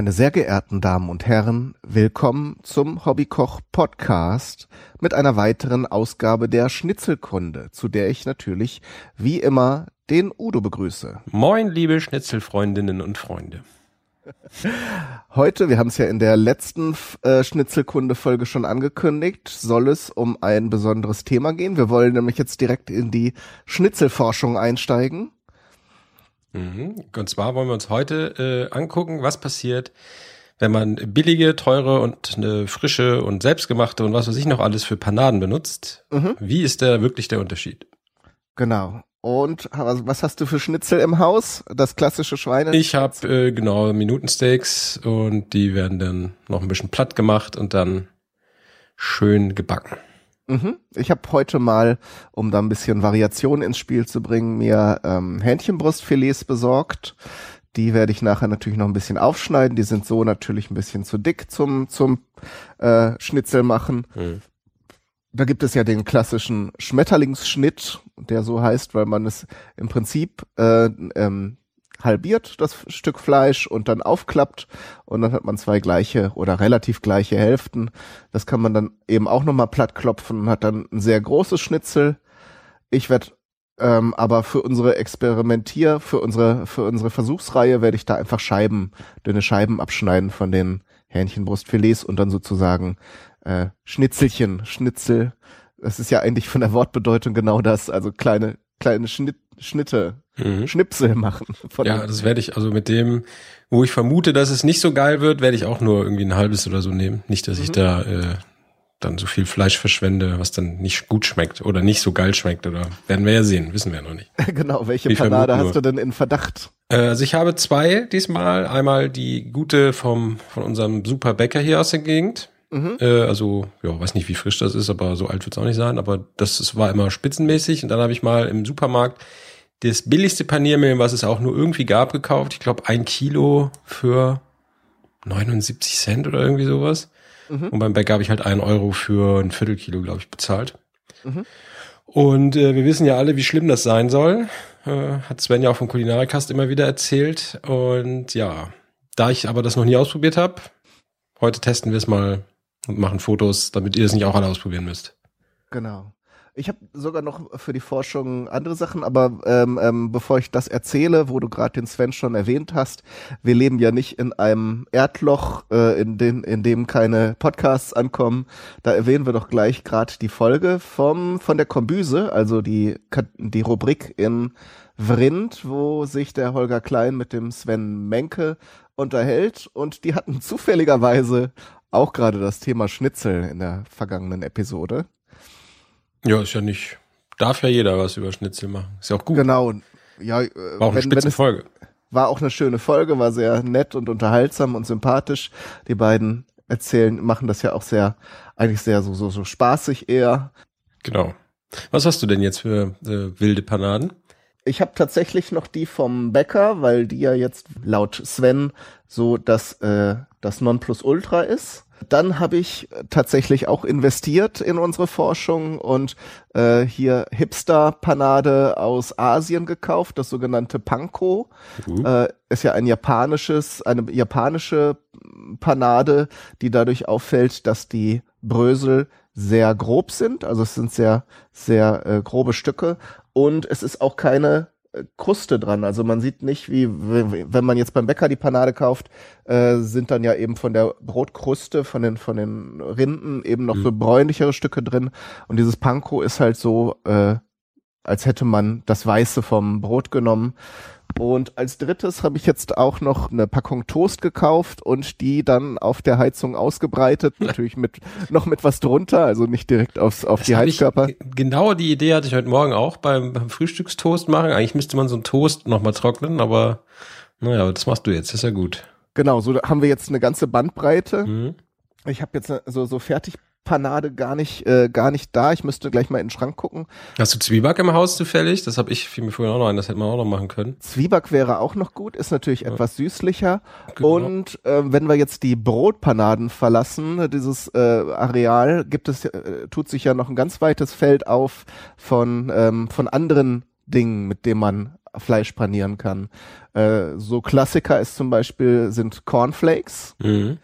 Meine sehr geehrten Damen und Herren, willkommen zum Hobbykoch Podcast mit einer weiteren Ausgabe der Schnitzelkunde, zu der ich natürlich wie immer den Udo begrüße. Moin, liebe Schnitzelfreundinnen und Freunde. Heute, wir haben es ja in der letzten äh, Schnitzelkunde-Folge schon angekündigt, soll es um ein besonderes Thema gehen. Wir wollen nämlich jetzt direkt in die Schnitzelforschung einsteigen. Mhm. Und zwar wollen wir uns heute äh, angucken, was passiert, wenn man billige, teure und eine frische und selbstgemachte und was weiß ich noch alles für Panaden benutzt. Mhm. Wie ist da wirklich der Unterschied? Genau. Und was hast du für Schnitzel im Haus? Das klassische Schweine? Ich habe äh, genau Minutensteaks und die werden dann noch ein bisschen platt gemacht und dann schön gebacken. Mhm. Ich habe heute mal, um da ein bisschen Variation ins Spiel zu bringen, mir ähm, Hähnchenbrustfilets besorgt. Die werde ich nachher natürlich noch ein bisschen aufschneiden. Die sind so natürlich ein bisschen zu dick zum zum äh, Schnitzel machen. Mhm. Da gibt es ja den klassischen Schmetterlingsschnitt, der so heißt, weil man es im Prinzip äh, ähm, halbiert, das Stück Fleisch, und dann aufklappt und dann hat man zwei gleiche oder relativ gleiche Hälften. Das kann man dann eben auch nochmal platt klopfen und hat dann ein sehr großes Schnitzel. Ich werde ähm, aber für unsere Experimentier, für unsere, für unsere Versuchsreihe werde ich da einfach Scheiben, dünne Scheiben abschneiden von den Hähnchenbrustfilets und dann sozusagen äh, Schnitzelchen, Schnitzel. Das ist ja eigentlich von der Wortbedeutung genau das, also kleine, kleine Schnitt, Schnitte, mhm. Schnipsel machen. ja, das werde ich, also mit dem, wo ich vermute, dass es nicht so geil wird, werde ich auch nur irgendwie ein halbes oder so nehmen. Nicht, dass mhm. ich da äh, dann so viel Fleisch verschwende, was dann nicht gut schmeckt oder nicht so geil schmeckt oder werden wir ja sehen, wissen wir ja noch nicht. genau, welche Panade hast du denn in Verdacht? Äh, also ich habe zwei diesmal. Einmal die gute vom von unserem super Bäcker hier aus der Gegend. Mhm. Äh, also, ja, weiß nicht, wie frisch das ist, aber so alt wird es auch nicht sein. Aber das, das war immer spitzenmäßig. Und dann habe ich mal im Supermarkt das billigste Paniermehl, was es auch nur irgendwie gab, gekauft. Ich glaube, ein Kilo für 79 Cent oder irgendwie sowas. Mhm. Und beim Bäcker habe ich halt einen Euro für ein Viertelkilo, glaube ich, bezahlt. Mhm. Und äh, wir wissen ja alle, wie schlimm das sein soll. Äh, hat Sven ja auch vom Kulinarikast immer wieder erzählt. Und ja, da ich aber das noch nie ausprobiert habe, heute testen wir es mal und machen Fotos, damit ihr es nicht auch alle ausprobieren müsst. Genau. Ich habe sogar noch für die Forschung andere Sachen, aber ähm, ähm, bevor ich das erzähle, wo du gerade den Sven schon erwähnt hast, wir leben ja nicht in einem Erdloch, äh, in, den, in dem keine Podcasts ankommen. Da erwähnen wir doch gleich gerade die Folge vom von der Kombüse, also die die Rubrik in Vrind, wo sich der Holger Klein mit dem Sven Menke unterhält und die hatten zufälligerweise auch gerade das Thema Schnitzel in der vergangenen Episode. Ja, ist ja nicht. Darf ja jeder was über Schnitzel machen. Ist ja auch gut. Genau. Ja, äh, war auch eine wenn, Folge. War auch eine schöne Folge, war sehr nett und unterhaltsam und sympathisch. Die beiden erzählen, machen das ja auch sehr, eigentlich sehr so, so, so spaßig eher. Genau. Was hast du denn jetzt für äh, wilde Panaden? Ich habe tatsächlich noch die vom Bäcker, weil die ja jetzt laut Sven so das, äh, das Nonplusultra ist. Dann habe ich tatsächlich auch investiert in unsere Forschung und äh, hier Hipster-Panade aus Asien gekauft, das sogenannte Panko. Uh. Äh, ist ja ein japanisches, eine japanische Panade, die dadurch auffällt, dass die Brösel sehr grob sind. Also es sind sehr, sehr äh, grobe Stücke. Und es ist auch keine Kruste dran. Also man sieht nicht, wie wenn man jetzt beim Bäcker die Panade kauft, äh, sind dann ja eben von der Brotkruste, von den von den Rinden eben noch mhm. so bräunlichere Stücke drin. Und dieses Panko ist halt so, äh, als hätte man das Weiße vom Brot genommen. Und als drittes habe ich jetzt auch noch eine Packung Toast gekauft und die dann auf der Heizung ausgebreitet, natürlich mit noch mit was drunter, also nicht direkt aufs, auf das die Heizkörper. Ich, genau die Idee hatte ich heute Morgen auch beim, beim Frühstückstoast machen. Eigentlich müsste man so einen Toast nochmal trocknen, aber naja, das machst du jetzt, ist ja gut. Genau, so haben wir jetzt eine ganze Bandbreite. Mhm. Ich habe jetzt so, so fertig Panade gar nicht, äh, gar nicht da. Ich müsste gleich mal in den Schrank gucken. Hast du Zwieback im Haus zufällig? Das habe ich fiel mir vorher auch noch ein, das hätte man auch noch machen können. Zwieback wäre auch noch gut, ist natürlich ja. etwas süßlicher. Genau. Und äh, wenn wir jetzt die Brotpanaden verlassen, dieses äh, Areal, gibt es, äh, tut sich ja noch ein ganz weites Feld auf von, ähm, von anderen Dingen, mit denen man Fleisch panieren kann. Äh, so Klassiker ist zum Beispiel sind Cornflakes. Mhm.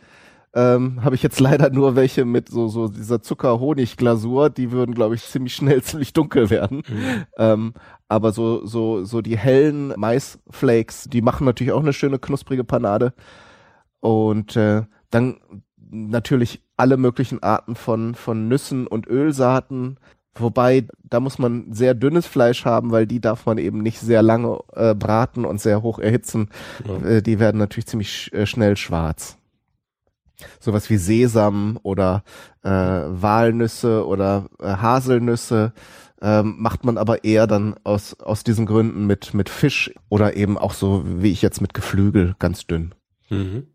Ähm, Habe ich jetzt leider nur welche mit so, so dieser Zucker-Honig-Glasur, die würden, glaube ich, ziemlich schnell ziemlich dunkel werden. Mhm. Ähm, aber so, so, so die hellen Maisflakes, die machen natürlich auch eine schöne knusprige Panade. Und äh, dann natürlich alle möglichen Arten von, von Nüssen und Ölsaaten. Wobei, da muss man sehr dünnes Fleisch haben, weil die darf man eben nicht sehr lange äh, braten und sehr hoch erhitzen. Ja. Äh, die werden natürlich ziemlich sch äh, schnell schwarz. Sowas wie Sesam oder äh, Walnüsse oder äh, Haselnüsse ähm, macht man aber eher dann aus, aus diesen Gründen mit, mit Fisch oder eben auch so wie ich jetzt mit Geflügel, ganz dünn. Mhm.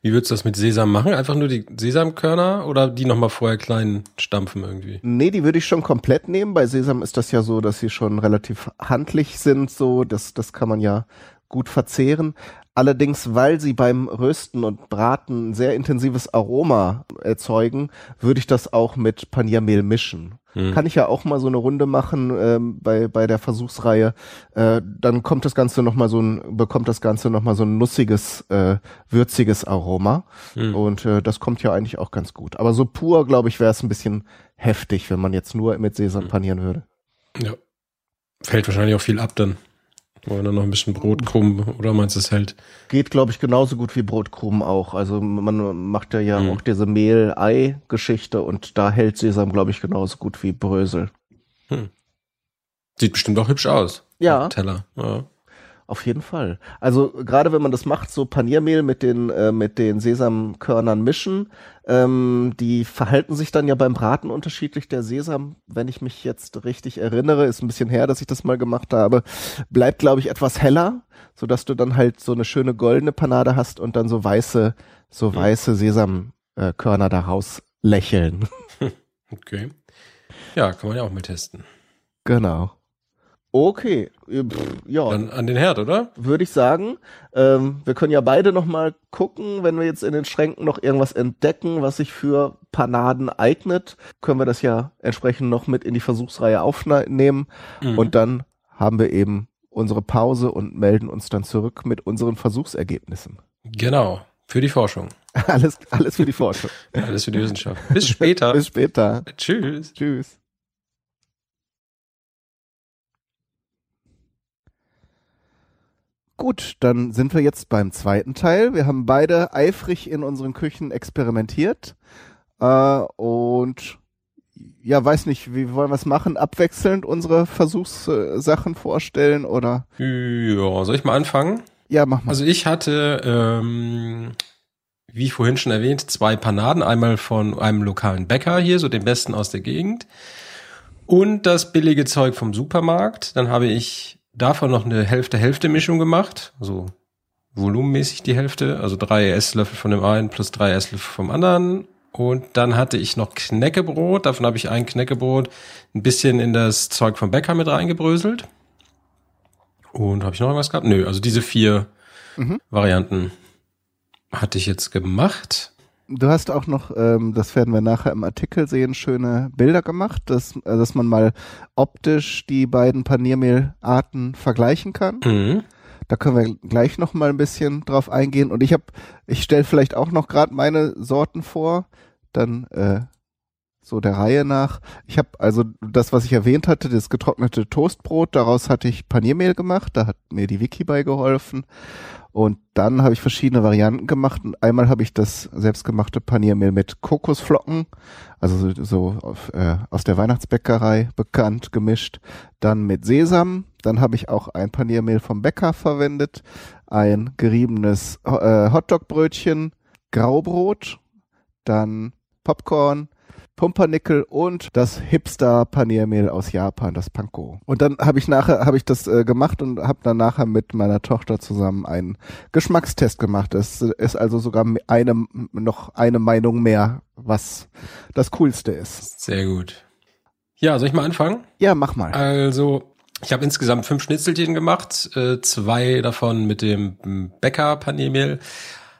Wie würdest du das mit Sesam machen? Einfach nur die Sesamkörner oder die nochmal vorher klein stampfen irgendwie? Nee, die würde ich schon komplett nehmen. Bei Sesam ist das ja so, dass sie schon relativ handlich sind, so. Das, das kann man ja gut verzehren. Allerdings, weil sie beim Rösten und Braten ein sehr intensives Aroma erzeugen, würde ich das auch mit Paniermehl mischen. Hm. Kann ich ja auch mal so eine Runde machen ähm, bei, bei der Versuchsreihe. Äh, dann kommt das Ganze noch mal so ein, bekommt das Ganze noch mal so ein nussiges, äh, würziges Aroma. Hm. Und äh, das kommt ja eigentlich auch ganz gut. Aber so pur, glaube ich, wäre es ein bisschen heftig, wenn man jetzt nur mit Sesam hm. panieren würde. Ja. Fällt wahrscheinlich auch viel ab dann. Oder noch ein bisschen Brotkrumm oder meinst du es hält? Geht, glaube ich, genauso gut wie Brotkrumm auch. Also man macht ja ja mhm. auch diese Mehl-Ei-Geschichte und da hält Sesam, glaube ich, genauso gut wie Brösel. Hm. Sieht bestimmt auch hübsch aus. Ja. Teller. Ja. Auf jeden Fall. Also gerade wenn man das macht, so Paniermehl mit den äh, mit den Sesamkörnern mischen, ähm, die verhalten sich dann ja beim Braten unterschiedlich. Der Sesam, wenn ich mich jetzt richtig erinnere, ist ein bisschen her, dass ich das mal gemacht habe, bleibt glaube ich etwas heller, so dass du dann halt so eine schöne goldene Panade hast und dann so weiße so weiße Sesamkörner daraus lächeln. Okay. Ja, kann man ja auch mal testen. Genau. Okay, Pff, ja. Dann an den Herd, oder? Würde ich sagen. Ähm, wir können ja beide noch mal gucken, wenn wir jetzt in den Schränken noch irgendwas entdecken, was sich für Panaden eignet, können wir das ja entsprechend noch mit in die Versuchsreihe aufnehmen. Mhm. Und dann haben wir eben unsere Pause und melden uns dann zurück mit unseren Versuchsergebnissen. Genau, für die Forschung. alles, alles für die Forschung. alles für die Wissenschaft. Bis später. Bis später. Tschüss. Tschüss. Gut, dann sind wir jetzt beim zweiten Teil. Wir haben beide eifrig in unseren Küchen experimentiert äh, und ja, weiß nicht, wie wollen wir es machen? Abwechselnd unsere Versuchssachen vorstellen oder? Ja, soll ich mal anfangen? Ja, mach mal. Also ich hatte, ähm, wie vorhin schon erwähnt, zwei Panaden. Einmal von einem lokalen Bäcker hier, so den besten aus der Gegend. Und das billige Zeug vom Supermarkt. Dann habe ich davon noch eine Hälfte-Hälfte-Mischung gemacht, also volumenmäßig die Hälfte, also drei Esslöffel von dem einen plus drei Esslöffel vom anderen. Und dann hatte ich noch Knäckebrot, davon habe ich ein Knäckebrot ein bisschen in das Zeug vom Bäcker mit reingebröselt. Und habe ich noch irgendwas gehabt? Nö, also diese vier mhm. Varianten hatte ich jetzt gemacht. Du hast auch noch, ähm, das werden wir nachher im Artikel sehen, schöne Bilder gemacht, dass, äh, dass man mal optisch die beiden Paniermehlarten vergleichen kann. Mhm. Da können wir gleich noch mal ein bisschen drauf eingehen. Und ich habe, ich stelle vielleicht auch noch gerade meine Sorten vor, dann äh, so der Reihe nach. Ich habe also das, was ich erwähnt hatte, das getrocknete Toastbrot, daraus hatte ich Paniermehl gemacht, da hat mir die Wiki bei geholfen. Und dann habe ich verschiedene Varianten gemacht. Einmal habe ich das selbstgemachte Paniermehl mit Kokosflocken, also so, so auf, äh, aus der Weihnachtsbäckerei bekannt, gemischt. Dann mit Sesam. Dann habe ich auch ein Paniermehl vom Bäcker verwendet, ein geriebenes äh, Hotdogbrötchen, Graubrot, dann Popcorn, Pumpernickel und das Hipster Paniermehl aus Japan, das Panko. Und dann habe ich nachher habe ich das äh, gemacht und habe dann nachher mit meiner Tochter zusammen einen Geschmackstest gemacht. Es ist also sogar eine noch eine Meinung mehr, was das coolste ist. Sehr gut. Ja, soll ich mal anfangen? Ja, mach mal. Also ich habe insgesamt fünf Schnitzelchen gemacht, äh, zwei davon mit dem Bäcker Paniermehl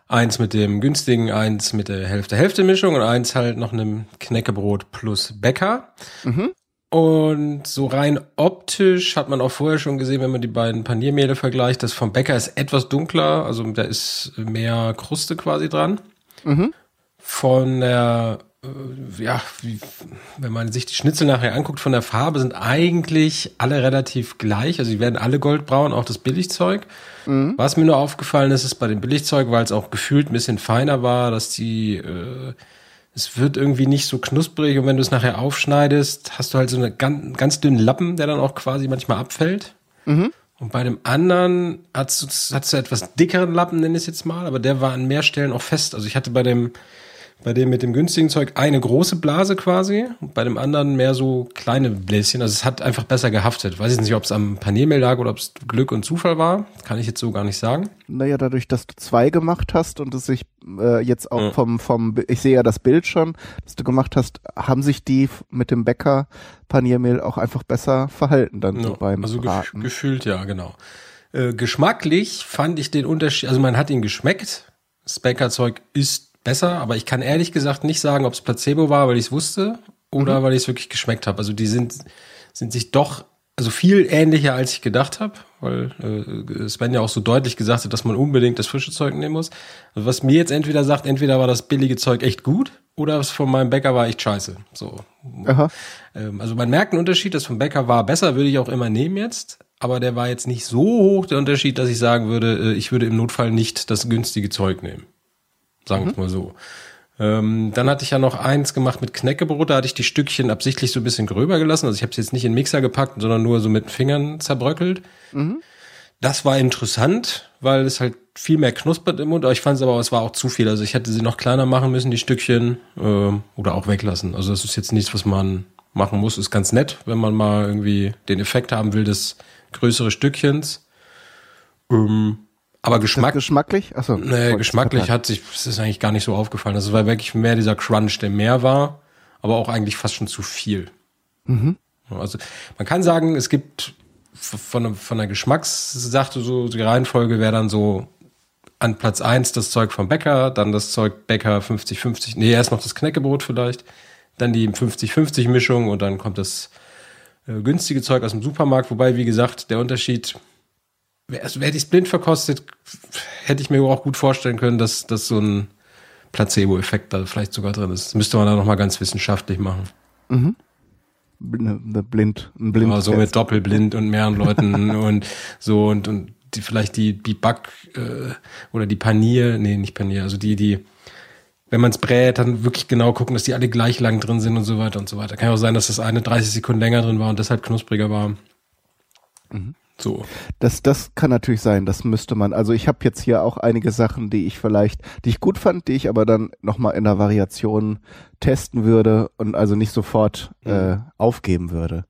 Eins mit dem günstigen, eins mit der Hälfte-Hälfte-Mischung und eins halt noch einem Knäckebrot plus Bäcker. Mhm. Und so rein optisch hat man auch vorher schon gesehen, wenn man die beiden Paniermehle vergleicht, das vom Bäcker ist etwas dunkler, also da ist mehr Kruste quasi dran. Mhm. Von der, äh, ja, wie, wenn man sich die Schnitzel nachher anguckt, von der Farbe sind eigentlich alle relativ gleich. Also die werden alle goldbraun, auch das Billigzeug. Mhm. Was mir nur aufgefallen ist, ist bei dem Billigzeug, weil es auch gefühlt ein bisschen feiner war, dass die äh, es wird irgendwie nicht so knusprig und wenn du es nachher aufschneidest, hast du halt so einen ganz, ganz dünnen Lappen, der dann auch quasi manchmal abfällt. Mhm. Und bei dem anderen hast du etwas dickeren Lappen, nenne ich es jetzt mal, aber der war an mehr Stellen auch fest. Also ich hatte bei dem bei dem mit dem günstigen Zeug eine große Blase quasi, bei dem anderen mehr so kleine Bläschen. Also es hat einfach besser gehaftet. Weiß ich nicht, ob es am Paniermehl lag oder ob es Glück und Zufall war. Kann ich jetzt so gar nicht sagen. Naja, dadurch, dass du zwei gemacht hast und es sich äh, jetzt auch ja. vom, vom, ich sehe ja das Bild schon, das du gemacht hast, haben sich die mit dem Bäcker Paniermehl auch einfach besser verhalten dann ja, so beim Also Braten. gefühlt, ja, genau. Äh, geschmacklich fand ich den Unterschied, also man hat ihn geschmeckt. Das Bäckerzeug ist besser, aber ich kann ehrlich gesagt nicht sagen, ob es Placebo war, weil ich es wusste oder mhm. weil ich es wirklich geschmeckt habe. Also die sind, sind sich doch also viel ähnlicher, als ich gedacht habe, weil äh, Sven ja auch so deutlich gesagt hat, dass man unbedingt das frische Zeug nehmen muss. Also was mir jetzt entweder sagt, entweder war das billige Zeug echt gut oder es von meinem Bäcker war echt scheiße. So. Ähm, also man merkt einen Unterschied, das vom Bäcker war besser, würde ich auch immer nehmen jetzt. Aber der war jetzt nicht so hoch, der Unterschied, dass ich sagen würde, äh, ich würde im Notfall nicht das günstige Zeug nehmen sagen wir mhm. mal so. Ähm, dann hatte ich ja noch eins gemacht mit Knäckebrot, da hatte ich die Stückchen absichtlich so ein bisschen gröber gelassen. Also ich habe es jetzt nicht in den Mixer gepackt, sondern nur so mit den Fingern zerbröckelt. Mhm. Das war interessant, weil es halt viel mehr knuspert im Mund, aber ich fand es aber, es war auch zu viel. Also ich hätte sie noch kleiner machen müssen, die Stückchen, äh, oder auch weglassen. Also das ist jetzt nichts, was man machen muss. Ist ganz nett, wenn man mal irgendwie den Effekt haben will des größeren Stückchens. Ähm, aber Geschmack, geschmacklich? Achso, nee, geschmacklich hat sich, es ist eigentlich gar nicht so aufgefallen. Das war wirklich mehr dieser Crunch, der mehr war, aber auch eigentlich fast schon zu viel. Mhm. Also man kann sagen, es gibt von, von der Geschmackssache so die Reihenfolge wäre dann so an Platz eins das Zeug vom Bäcker, dann das Zeug Bäcker 50-50, nee, erst noch das Knäckebrot vielleicht, dann die 50-50 Mischung und dann kommt das äh, günstige Zeug aus dem Supermarkt, wobei, wie gesagt, der Unterschied also wäre ich blind verkostet, hätte ich mir auch gut vorstellen können, dass, dass so ein Placebo-Effekt da vielleicht sogar drin ist. Das müsste man dann nochmal ganz wissenschaftlich machen. Mhm. Eine, eine blind, ein blind. Ja, so mit Doppelblind und mehreren Leuten und so und, und die, vielleicht die, die Back, äh, oder die Panier, nee, nicht Panier, also die, die, wenn man es brät, dann wirklich genau gucken, dass die alle gleich lang drin sind und so weiter und so weiter. Kann ja auch sein, dass das eine 30 Sekunden länger drin war und deshalb knuspriger war. Mhm. So. Das, das kann natürlich sein, das müsste man. Also ich habe jetzt hier auch einige Sachen, die ich vielleicht, die ich gut fand, die ich aber dann nochmal in der Variation testen würde und also nicht sofort mhm. äh, aufgeben würde.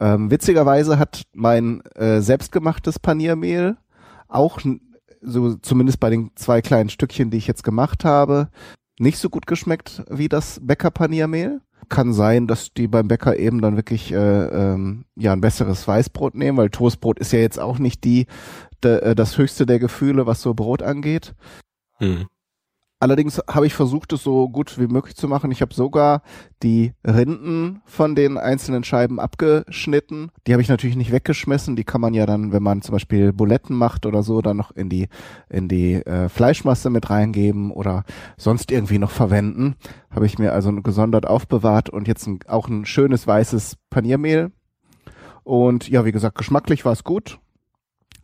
Ähm, witzigerweise hat mein äh, selbstgemachtes Paniermehl auch so zumindest bei den zwei kleinen Stückchen, die ich jetzt gemacht habe, nicht so gut geschmeckt wie das Bäckerpaniermehl kann sein, dass die beim Bäcker eben dann wirklich äh, ähm, ja ein besseres Weißbrot nehmen, weil Toastbrot ist ja jetzt auch nicht die de, äh, das höchste der Gefühle, was so Brot angeht. Hm. Allerdings habe ich versucht, es so gut wie möglich zu machen. Ich habe sogar die Rinden von den einzelnen Scheiben abgeschnitten. Die habe ich natürlich nicht weggeschmissen. Die kann man ja dann, wenn man zum Beispiel Buletten macht oder so, dann noch in die in die äh, Fleischmasse mit reingeben oder sonst irgendwie noch verwenden. Habe ich mir also gesondert aufbewahrt und jetzt ein, auch ein schönes weißes Paniermehl. Und ja, wie gesagt, geschmacklich war es gut.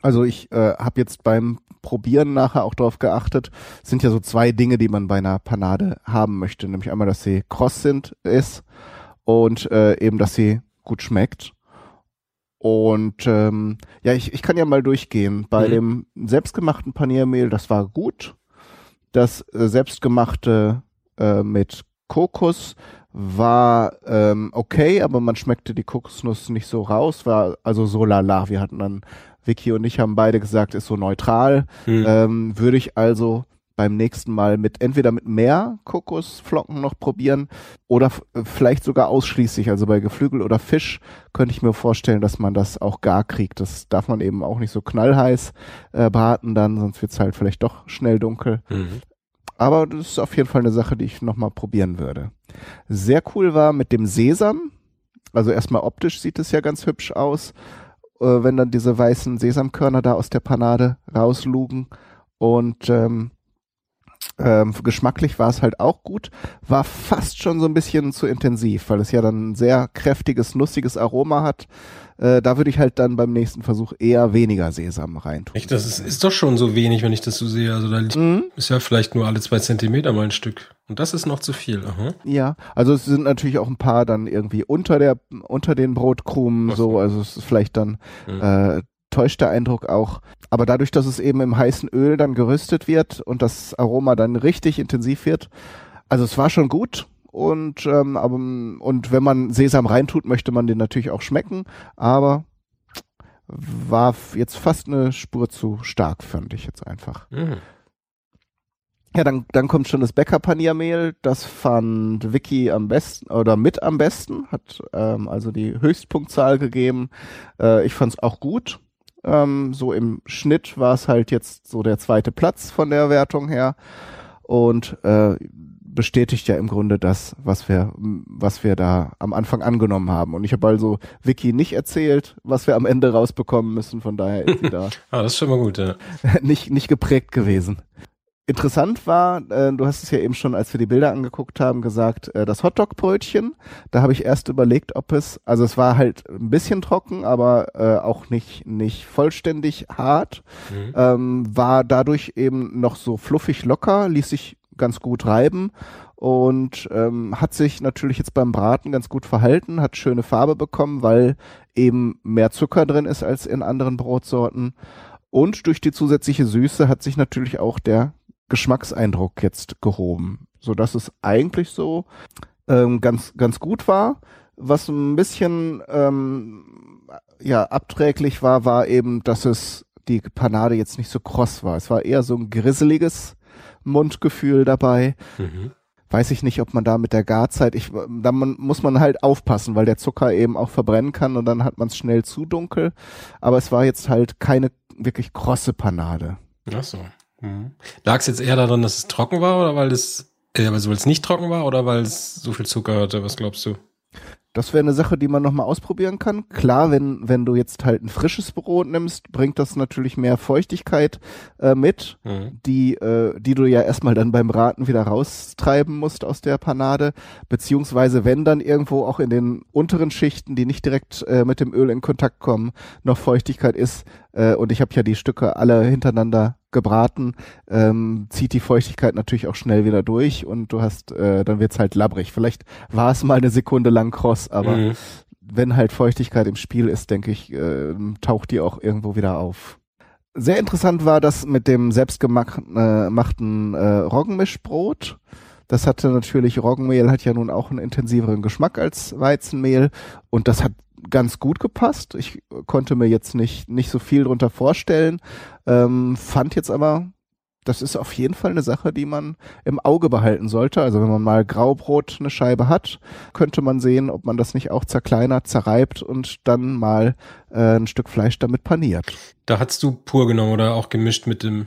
Also ich äh, habe jetzt beim Probieren nachher auch darauf geachtet, sind ja so zwei Dinge, die man bei einer Panade haben möchte. Nämlich einmal, dass sie kross sind, ist und äh, eben, dass sie gut schmeckt. Und ähm, ja, ich, ich kann ja mal durchgehen. Bei mhm. dem selbstgemachten Paniermehl, das war gut. Das äh, selbstgemachte äh, mit Kokos war ähm, okay, aber man schmeckte die Kokosnuss nicht so raus, war also so lala. Wir hatten dann Vicky und ich haben beide gesagt, ist so neutral. Hm. Ähm, würde ich also beim nächsten Mal mit entweder mit mehr Kokosflocken noch probieren oder vielleicht sogar ausschließlich. Also bei Geflügel oder Fisch könnte ich mir vorstellen, dass man das auch gar kriegt. Das darf man eben auch nicht so knallheiß äh, braten dann, sonst wird es halt vielleicht doch schnell dunkel. Mhm. Aber das ist auf jeden Fall eine Sache, die ich nochmal probieren würde. Sehr cool war mit dem Sesam Also erstmal optisch sieht es ja ganz hübsch aus, äh, wenn dann diese weißen Sesamkörner da aus der Panade rauslugen. Und ähm, ähm, geschmacklich war es halt auch gut, war fast schon so ein bisschen zu intensiv, weil es ja dann ein sehr kräftiges, nussiges Aroma hat. Äh, da würde ich halt dann beim nächsten Versuch eher weniger Sesam reintun. Echt, das ist, ist doch schon so wenig, wenn ich das so sehe. Also da mhm. ist ja vielleicht nur alle zwei Zentimeter mal ein Stück. Und das ist noch zu viel. Aha. Ja, also es sind natürlich auch ein paar dann irgendwie unter der unter den Brotkrumen so, also es ist vielleicht dann mhm. äh, täuscht der Eindruck auch. Aber dadurch, dass es eben im heißen Öl dann gerüstet wird und das Aroma dann richtig intensiv wird, also es war schon gut und ähm, aber und wenn man Sesam reintut, möchte man den natürlich auch schmecken, aber war jetzt fast eine Spur zu stark, fand ich jetzt einfach. Mhm. Ja, dann, dann kommt schon das Bäckerpaniermehl. Das fand Vicky am besten oder mit am besten, hat ähm, also die Höchstpunktzahl gegeben. Äh, ich fand es auch gut. Ähm, so im Schnitt war es halt jetzt so der zweite Platz von der Wertung her und äh, bestätigt ja im Grunde das, was wir, was wir da am Anfang angenommen haben. Und ich habe also Vicky nicht erzählt, was wir am Ende rausbekommen müssen. Von daher ist sie da. ah, das ist schon mal gut, ja. nicht, nicht geprägt gewesen. Interessant war, äh, du hast es ja eben schon, als wir die Bilder angeguckt haben, gesagt, äh, das Hotdog-Brötchen. Da habe ich erst überlegt, ob es, also es war halt ein bisschen trocken, aber äh, auch nicht nicht vollständig hart. Mhm. Ähm, war dadurch eben noch so fluffig locker, ließ sich ganz gut reiben und ähm, hat sich natürlich jetzt beim Braten ganz gut verhalten, hat schöne Farbe bekommen, weil eben mehr Zucker drin ist als in anderen Brotsorten. Und durch die zusätzliche Süße hat sich natürlich auch der Geschmackseindruck jetzt gehoben, so dass es eigentlich so ähm, ganz ganz gut war. Was ein bisschen ähm, ja abträglich war, war eben, dass es die Panade jetzt nicht so kross war. Es war eher so ein grisseliges Mundgefühl dabei. Mhm. Weiß ich nicht, ob man da mit der Garzeit, ich, da man, muss man halt aufpassen, weil der Zucker eben auch verbrennen kann und dann hat man es schnell zu dunkel. Aber es war jetzt halt keine wirklich krosse Panade. Ach so. Mhm. Lag es jetzt eher daran, dass es trocken war oder weil es, äh, also weil es nicht trocken war oder weil es so viel Zucker hatte? Was glaubst du? Das wäre eine Sache, die man nochmal ausprobieren kann. Klar, wenn, wenn du jetzt halt ein frisches Brot nimmst, bringt das natürlich mehr Feuchtigkeit äh, mit, mhm. die, äh, die du ja erstmal dann beim Braten wieder raustreiben musst aus der Panade. Beziehungsweise wenn dann irgendwo auch in den unteren Schichten, die nicht direkt äh, mit dem Öl in Kontakt kommen, noch Feuchtigkeit ist, äh, und ich habe ja die Stücke alle hintereinander gebraten, ähm, zieht die Feuchtigkeit natürlich auch schnell wieder durch und du hast, äh, dann wird's halt labbrig. Vielleicht war es mal eine Sekunde lang kross, aber mhm. wenn halt Feuchtigkeit im Spiel ist, denke ich, äh, taucht die auch irgendwo wieder auf. Sehr interessant war das mit dem selbstgemachten äh, Roggenmischbrot. Das hatte natürlich, Roggenmehl hat ja nun auch einen intensiveren Geschmack als Weizenmehl und das hat ganz gut gepasst. Ich konnte mir jetzt nicht, nicht so viel drunter vorstellen, ähm, fand jetzt aber, das ist auf jeden Fall eine Sache, die man im Auge behalten sollte. Also wenn man mal Graubrot eine Scheibe hat, könnte man sehen, ob man das nicht auch zerkleinert, zerreibt und dann mal äh, ein Stück Fleisch damit paniert. Da hast du pur genommen oder auch gemischt mit dem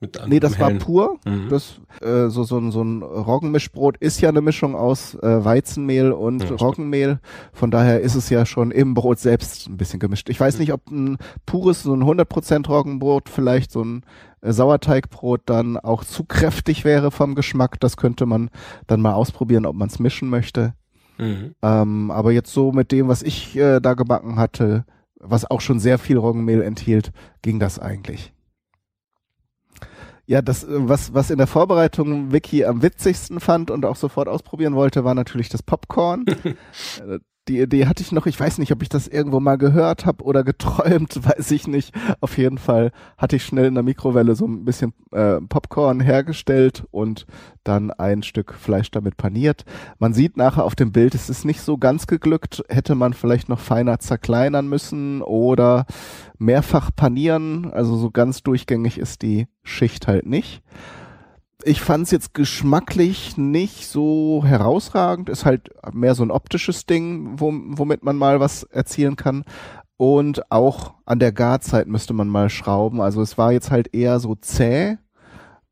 mit nee, das war pur. Mhm. Das, äh, so, so, ein, so ein Roggenmischbrot ist ja eine Mischung aus äh, Weizenmehl und ja, Roggenmehl. Von daher ist es ja schon im Brot selbst ein bisschen gemischt. Ich weiß mhm. nicht, ob ein pures, so ein 100% Roggenbrot, vielleicht so ein äh, Sauerteigbrot dann auch zu kräftig wäre vom Geschmack. Das könnte man dann mal ausprobieren, ob man es mischen möchte. Mhm. Ähm, aber jetzt so mit dem, was ich äh, da gebacken hatte, was auch schon sehr viel Roggenmehl enthielt, ging das eigentlich. Ja, das, äh, was, was in der Vorbereitung Vicky am witzigsten fand und auch sofort ausprobieren wollte, war natürlich das Popcorn. Die Idee hatte ich noch, ich weiß nicht, ob ich das irgendwo mal gehört habe oder geträumt, weiß ich nicht. Auf jeden Fall hatte ich schnell in der Mikrowelle so ein bisschen äh, Popcorn hergestellt und dann ein Stück Fleisch damit paniert. Man sieht nachher auf dem Bild, es ist nicht so ganz geglückt, hätte man vielleicht noch feiner zerkleinern müssen oder mehrfach panieren, also so ganz durchgängig ist die Schicht halt nicht ich fand es jetzt geschmacklich nicht so herausragend. Ist halt mehr so ein optisches Ding, wo, womit man mal was erzielen kann. Und auch an der Garzeit müsste man mal schrauben. Also es war jetzt halt eher so zäh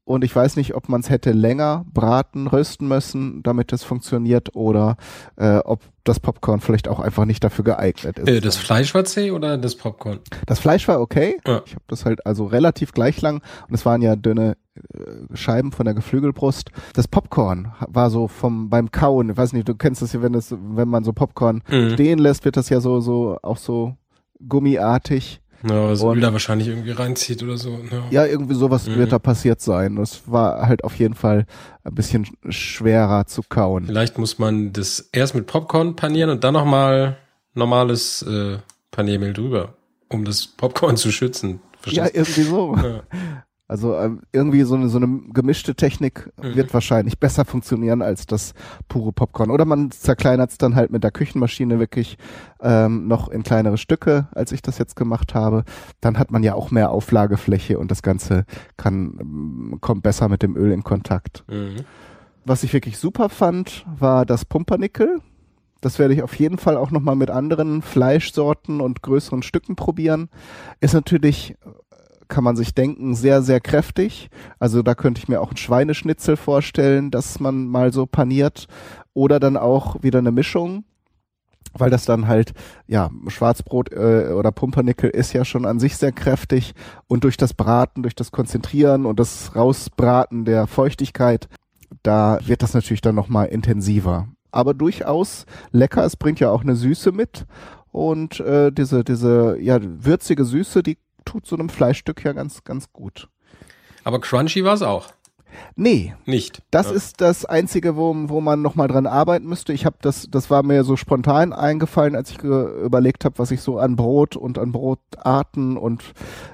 und ich weiß nicht, ob man es hätte länger braten, rösten müssen, damit es funktioniert oder äh, ob das Popcorn vielleicht auch einfach nicht dafür geeignet ist. Äh, das Fleisch war zäh oder das Popcorn? Das Fleisch war okay. Ja. Ich habe das halt also relativ gleich lang und es waren ja dünne äh, Scheiben von der Geflügelbrust. Das Popcorn war so vom beim Kauen, ich weiß nicht, du kennst das ja, wenn das wenn man so Popcorn Mhm. stehen lässt, wird das ja so so auch so gummiartig. Ja, Und- Öl da wahrscheinlich irgendwie reinzieht oder so. Ja. Ja, irgendwie sowas Mhm. wird da passiert sein. Das war halt auf jeden Fall ein bisschen schwerer zu kauen. Vielleicht muss man das erst mit Popcorn panieren und dann nochmal normales äh, Paniermehl drüber, um das Popcorn zu schützen. Ja, Verstehst irgendwie so. Ja. Also ähm, irgendwie so eine, so eine gemischte Technik Mhm. wird wahrscheinlich besser funktionieren als das pure Popcorn. Oder man zerkleinert es dann halt mit der Küchenmaschine wirklich ähm, noch in kleinere Stücke, als ich das jetzt gemacht habe. Dann hat man ja auch mehr Auflagefläche und das Ganze kann ähm, kommt besser mit dem Öl in Kontakt. Mhm. Was ich wirklich super fand, war das Pumpernickel. Das werde ich auf jeden Fall auch nochmal mit anderen Fleischsorten und größeren Stücken probieren. Ist natürlich, kann man sich denken, sehr, sehr kräftig. Also da könnte ich mir auch ein Schweineschnitzel vorstellen, dass man mal so paniert. Oder dann auch wieder eine Mischung. Weil das dann halt, ja, Schwarzbrot äh, oder Pumpernickel ist ja schon an sich sehr kräftig und durch das Braten, durch das Konzentrieren und das Rausbraten der Feuchtigkeit da wird das natürlich dann nochmal intensiver. Aber durchaus lecker, es bringt ja auch eine Süße mit. Und äh, diese, diese ja, würzige Süße, die tut so einem Fleischstück ja ganz, ganz gut. Aber crunchy war es auch. Nee, Nicht. das Ja. ist das Einzige, wo, wo man nochmal dran arbeiten müsste. Ich habe das, das war mir so spontan eingefallen, als ich überlegt habe, was ich so an Brot und an Brotarten und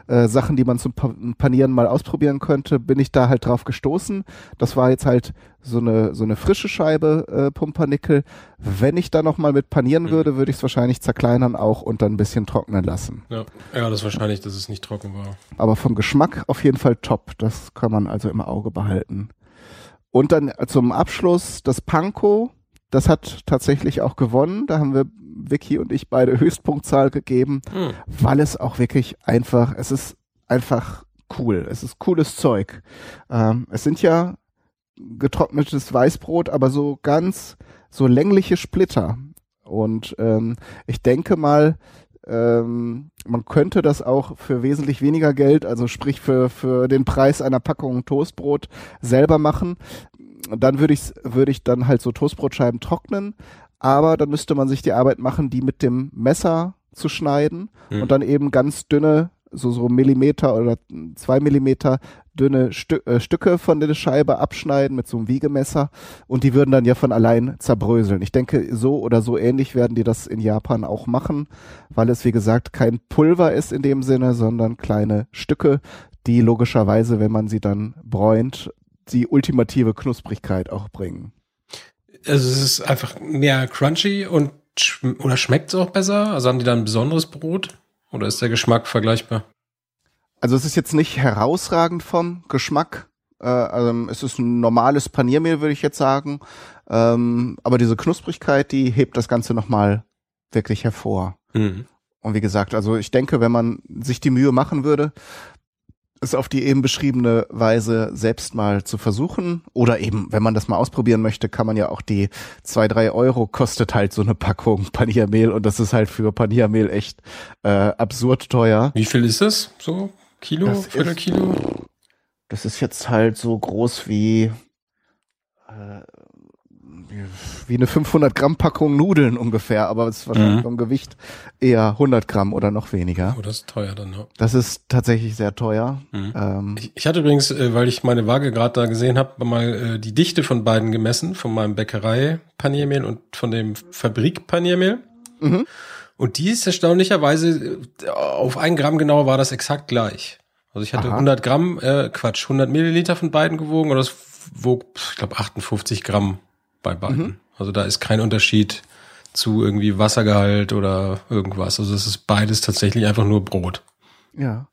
äh, Sachen, die man zum Pa- Panieren mal ausprobieren könnte, bin ich da halt drauf gestoßen. Das war jetzt halt so eine so eine frische Scheibe äh, Pumpernickel. Wenn ich da nochmal mit panieren Mhm. würde, würde ich es wahrscheinlich zerkleinern auch und dann ein bisschen trocknen lassen. Ja. ja, das ist wahrscheinlich, dass es nicht trocken war. Aber vom Geschmack auf jeden Fall top. Das kann man also im Auge behalten. Und dann zum Abschluss das Panko. Das hat tatsächlich auch gewonnen. Da haben wir Vicky und ich beide Höchstpunktzahl gegeben, Hm. weil es auch wirklich einfach, es ist einfach cool. Es ist cooles Zeug. Ähm, es sind ja getrocknetes Weißbrot, aber so ganz so längliche Splitter. Und ähm, ich denke mal, ähm, man könnte das auch für wesentlich weniger Geld, also sprich für, für den Preis einer Packung Toastbrot selber machen. Dann würde ich, würde ich dann halt so Toastbrotscheiben trocknen, aber dann müsste man sich die Arbeit machen, die mit dem Messer zu schneiden Hm. und dann eben ganz dünne, so, so Millimeter oder zwei Millimeter dünne Stü äh, Stücke von der Scheibe abschneiden mit so einem Wiegemesser und die würden dann ja von allein zerbröseln. Ich denke, so oder so ähnlich werden die das in Japan auch machen, weil es wie gesagt kein Pulver ist in dem Sinne, sondern kleine Stücke, die logischerweise, wenn man sie dann bräunt, die ultimative Knusprigkeit auch bringen. Also es ist einfach mehr crunchy und schm oder schmeckt es auch besser? Also haben die da ein besonderes Brot? Oder ist der Geschmack vergleichbar? Also es ist jetzt nicht herausragend vom Geschmack. Äh, also es ist ein normales Paniermehl, würde ich jetzt sagen. Ähm, aber diese Knusprigkeit, die hebt das Ganze nochmal wirklich hervor. Hm. Und wie gesagt, also ich denke, wenn man sich die Mühe machen würde, es auf die eben beschriebene Weise selbst mal zu versuchen. Oder eben, wenn man das mal ausprobieren möchte, kann man ja auch die zwei, drei Euro kostet halt so eine Packung Paniermehl und das ist halt für Paniermehl echt äh, absurd teuer. Wie viel ist das? So? Kilo? Das Viertelkilo? Das ist jetzt halt so groß wie äh, wie eine 500 Gramm Packung Nudeln ungefähr, aber es ist wahrscheinlich Mhm. vom Gewicht eher 100 Gramm oder noch weniger. Oh, das ist teuer dann, ja. Das ist tatsächlich sehr teuer. Mhm. Ähm, Ich, ich hatte übrigens, äh, weil ich meine Waage gerade da gesehen habe, mal äh, die Dichte von beiden gemessen, von meinem Bäckerei-Paniermehl und von dem Fabrik-Paniermehl. Mhm. Und die ist erstaunlicherweise, äh, auf ein Gramm genau war das exakt gleich. Also ich hatte Aha. 100 Gramm, äh, Quatsch, 100 Milliliter von beiden gewogen und das wog, ich glaube, 58 Gramm bei beiden. Mhm. Also da ist kein Unterschied zu irgendwie Wassergehalt oder irgendwas. Also es ist beides tatsächlich einfach nur Brot. ja.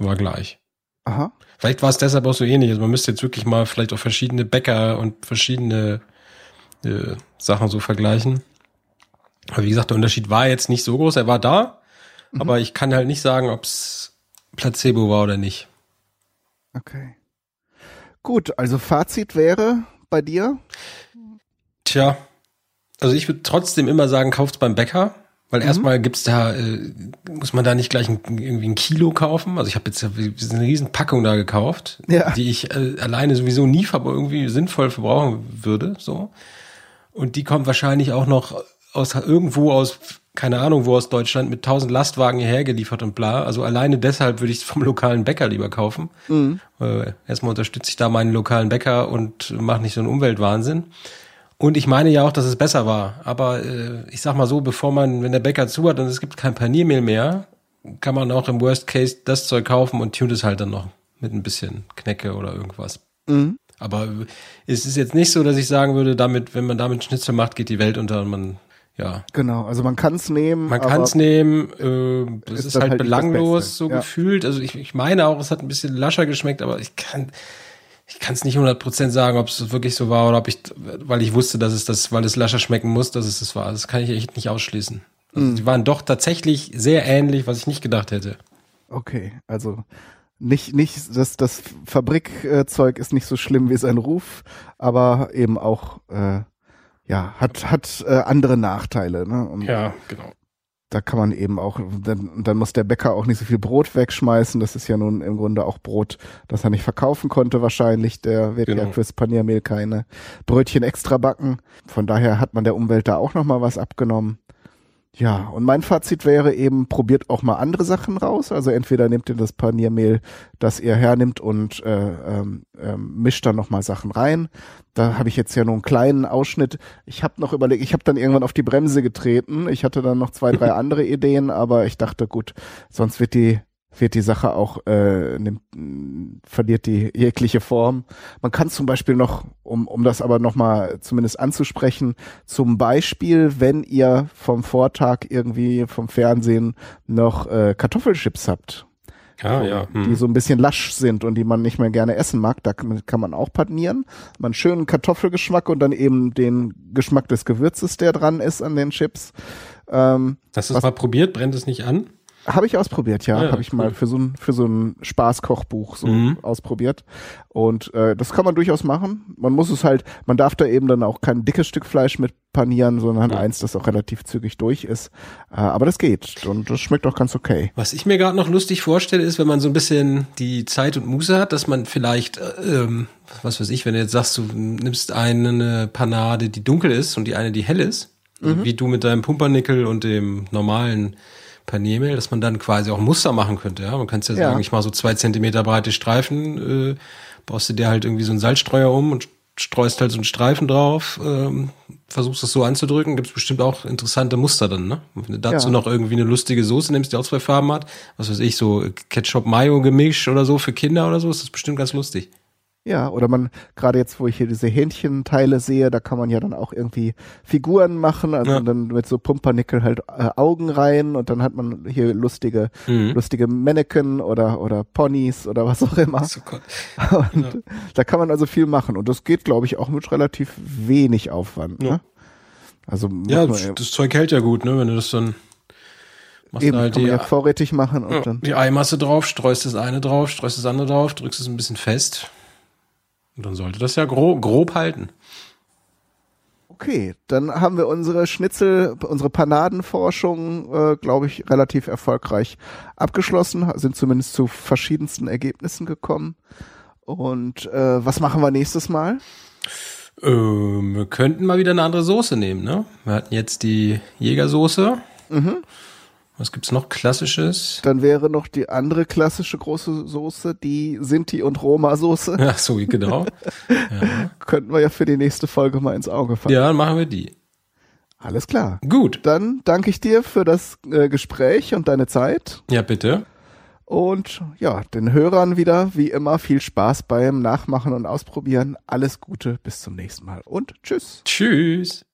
War gleich. Aha. Vielleicht war es deshalb auch so ähnlich. Also man müsste jetzt wirklich mal vielleicht auch verschiedene Bäcker und verschiedene äh, Sachen so vergleichen. Aber wie gesagt, der Unterschied war jetzt nicht so groß. Er war da, aber ich kann halt nicht sagen, ob es Placebo war oder nicht. Okay. Gut, also Fazit wäre bei dir? Tja, also ich würde trotzdem immer sagen, kauft's beim Bäcker. Weil mhm. erstmal gibt's da, äh, muss man da nicht gleich ein, irgendwie ein Kilo kaufen. Also ich habe jetzt eine riesen Packung da gekauft, ja. die ich äh, alleine sowieso nie irgendwie sinnvoll verbrauchen würde. So. Und die kommt wahrscheinlich auch noch aus irgendwo aus, keine Ahnung, wo aus Deutschland mit tausend Lastwagen hierher geliefert und bla. Also alleine deshalb würde ich vom lokalen Bäcker lieber kaufen. Mhm. Äh, erstmal unterstütze ich da meinen lokalen Bäcker und mache nicht so einen Umweltwahnsinn. Und ich meine ja auch, dass es besser war. Aber äh, ich sag mal so, bevor man, wenn der Bäcker zu hat und es gibt kein Paniermehl mehr, kann man auch im Worst Case das Zeug kaufen und tut es halt dann noch mit ein bisschen Knecke oder irgendwas. Mhm. Aber es ist jetzt nicht so, dass ich sagen würde, damit, wenn man damit Schnitzel macht, geht die Welt unter und man ja. Genau, also man kann es nehmen. Man kann es nehmen, äh, es ist, ist halt, halt belanglos so ja. gefühlt. Also ich, ich meine auch, es hat ein bisschen lascher geschmeckt, aber ich kann, ich kann es nicht 100% sagen, ob es wirklich so war oder ob ich, weil ich wusste, dass es das, weil es lascher schmecken muss, dass es das war. Das kann ich echt nicht ausschließen. Also mm. Die waren doch tatsächlich sehr ähnlich, was ich nicht gedacht hätte. Okay, also nicht, nicht, das, das Fabrikzeug ist nicht so schlimm wie sein Ruf, aber eben auch, äh, ja, hat, hat äh, andere Nachteile. Ne? Und ja, genau da kann man eben auch, dann, dann muss der Bäcker auch nicht so viel Brot wegschmeißen. Das ist ja nun im Grunde auch Brot, das er nicht verkaufen konnte wahrscheinlich. Der wird genau. ja fürs Paniermehl keine Brötchen extra backen. Von daher hat man der Umwelt da auch nochmal was abgenommen. Ja, und mein Fazit wäre eben, probiert auch mal andere Sachen raus. Also entweder nehmt ihr das Paniermehl, das ihr hernimmt und äh, ähm, ähm, mischt dann nochmal Sachen rein. Da habe ich jetzt ja nur einen kleinen Ausschnitt. Ich habe noch überlegt, ich habe dann irgendwann auf die Bremse getreten. Ich hatte dann noch zwei, drei andere Ideen, aber ich dachte, gut, sonst wird die wird die Sache auch äh, nimmt, verliert die jegliche Form. Man kann zum Beispiel noch, um, um das aber nochmal zumindest anzusprechen, zum Beispiel, wenn ihr vom Vortag irgendwie vom Fernsehen noch äh, Kartoffelchips habt, Ah, ja. Hm. die so ein bisschen lasch sind und die man nicht mehr gerne essen mag, da kann man auch panieren. Man schönen Kartoffelgeschmack und dann eben den Geschmack des Gewürzes, der dran ist an den Chips. Ähm, Hast du es mal probiert? Brennt es nicht an? Habe ich ausprobiert, ja. ja Habe ich cool. mal für so ein, für so ein Spaßkochbuch so mhm. ausprobiert. Und äh, das kann man durchaus machen. Man muss es halt, man darf da eben dann auch kein dickes Stück Fleisch mit panieren, sondern ja. eins, das auch relativ zügig durch ist. Äh, aber das geht und das schmeckt auch ganz okay. Was ich mir gerade noch lustig vorstelle, ist, wenn man so ein bisschen die Zeit und Muße hat, dass man vielleicht, äh, ähm, was weiß ich, wenn du jetzt sagst, du nimmst eine Panade, die dunkel ist und die eine, die hell ist, mhm. wie du mit deinem Pumpernickel und dem normalen Paniermehl, dass man dann quasi auch Muster machen könnte. Ja, man könnte ja, ja sagen, ich mache so zwei Zentimeter breite Streifen, äh, baust du dir halt irgendwie so einen Salzstreuer um und streust halt so einen Streifen drauf, ähm, versuchst das so anzudrücken, gibt's bestimmt auch interessante Muster dann, ne? Wenn du dazu ja. noch irgendwie eine lustige Soße nimmst, die auch zwei Farben hat, was weiß ich, so Ketchup-Mayo-Gemisch oder so für Kinder oder so, ist das bestimmt ganz lustig. Ja, oder man, gerade jetzt, wo ich hier diese Hähnchenteile sehe, da kann man ja dann auch irgendwie Figuren machen, also ja. dann mit so Pumpernickel halt äh, Augen rein und dann hat man hier lustige, mhm. lustige Mannequin oder, oder Ponys oder was auch immer. Oh und ja. da kann man also viel machen und das geht, glaube ich, auch mit relativ wenig Aufwand. Ja. Ne? Also ja, das, das Zeug hält ja gut, ne, wenn du das dann Machst Eben, halt kann die, man ja vorrätig machen und ja, dann. Die Eimasse drauf, streust das eine drauf, streust das andere drauf, drückst es ein bisschen fest. Und dann sollte das ja grob, grob halten. Okay, dann haben wir unsere Schnitzel, unsere Panadenforschung, äh, glaube ich, relativ erfolgreich abgeschlossen, sind zumindest zu verschiedensten Ergebnissen gekommen. Und äh, was machen wir nächstes Mal? Ähm, wir könnten mal wieder eine andere Soße nehmen, ne? Wir hatten jetzt die Jägersoße. Mhm. Was gibt's noch klassisches? Dann wäre noch die andere klassische große Soße, die Sinti und Roma Soße. Ach so, genau. ja. Könnten wir ja für die nächste Folge mal ins Auge fassen. Ja, dann machen wir die. Alles klar. Gut. Dann danke ich dir für das äh, Gespräch und deine Zeit. Ja, bitte. Und ja, den Hörern wieder, wie immer, viel Spaß beim Nachmachen und Ausprobieren. Alles Gute, bis zum nächsten Mal und tschüss. Tschüss.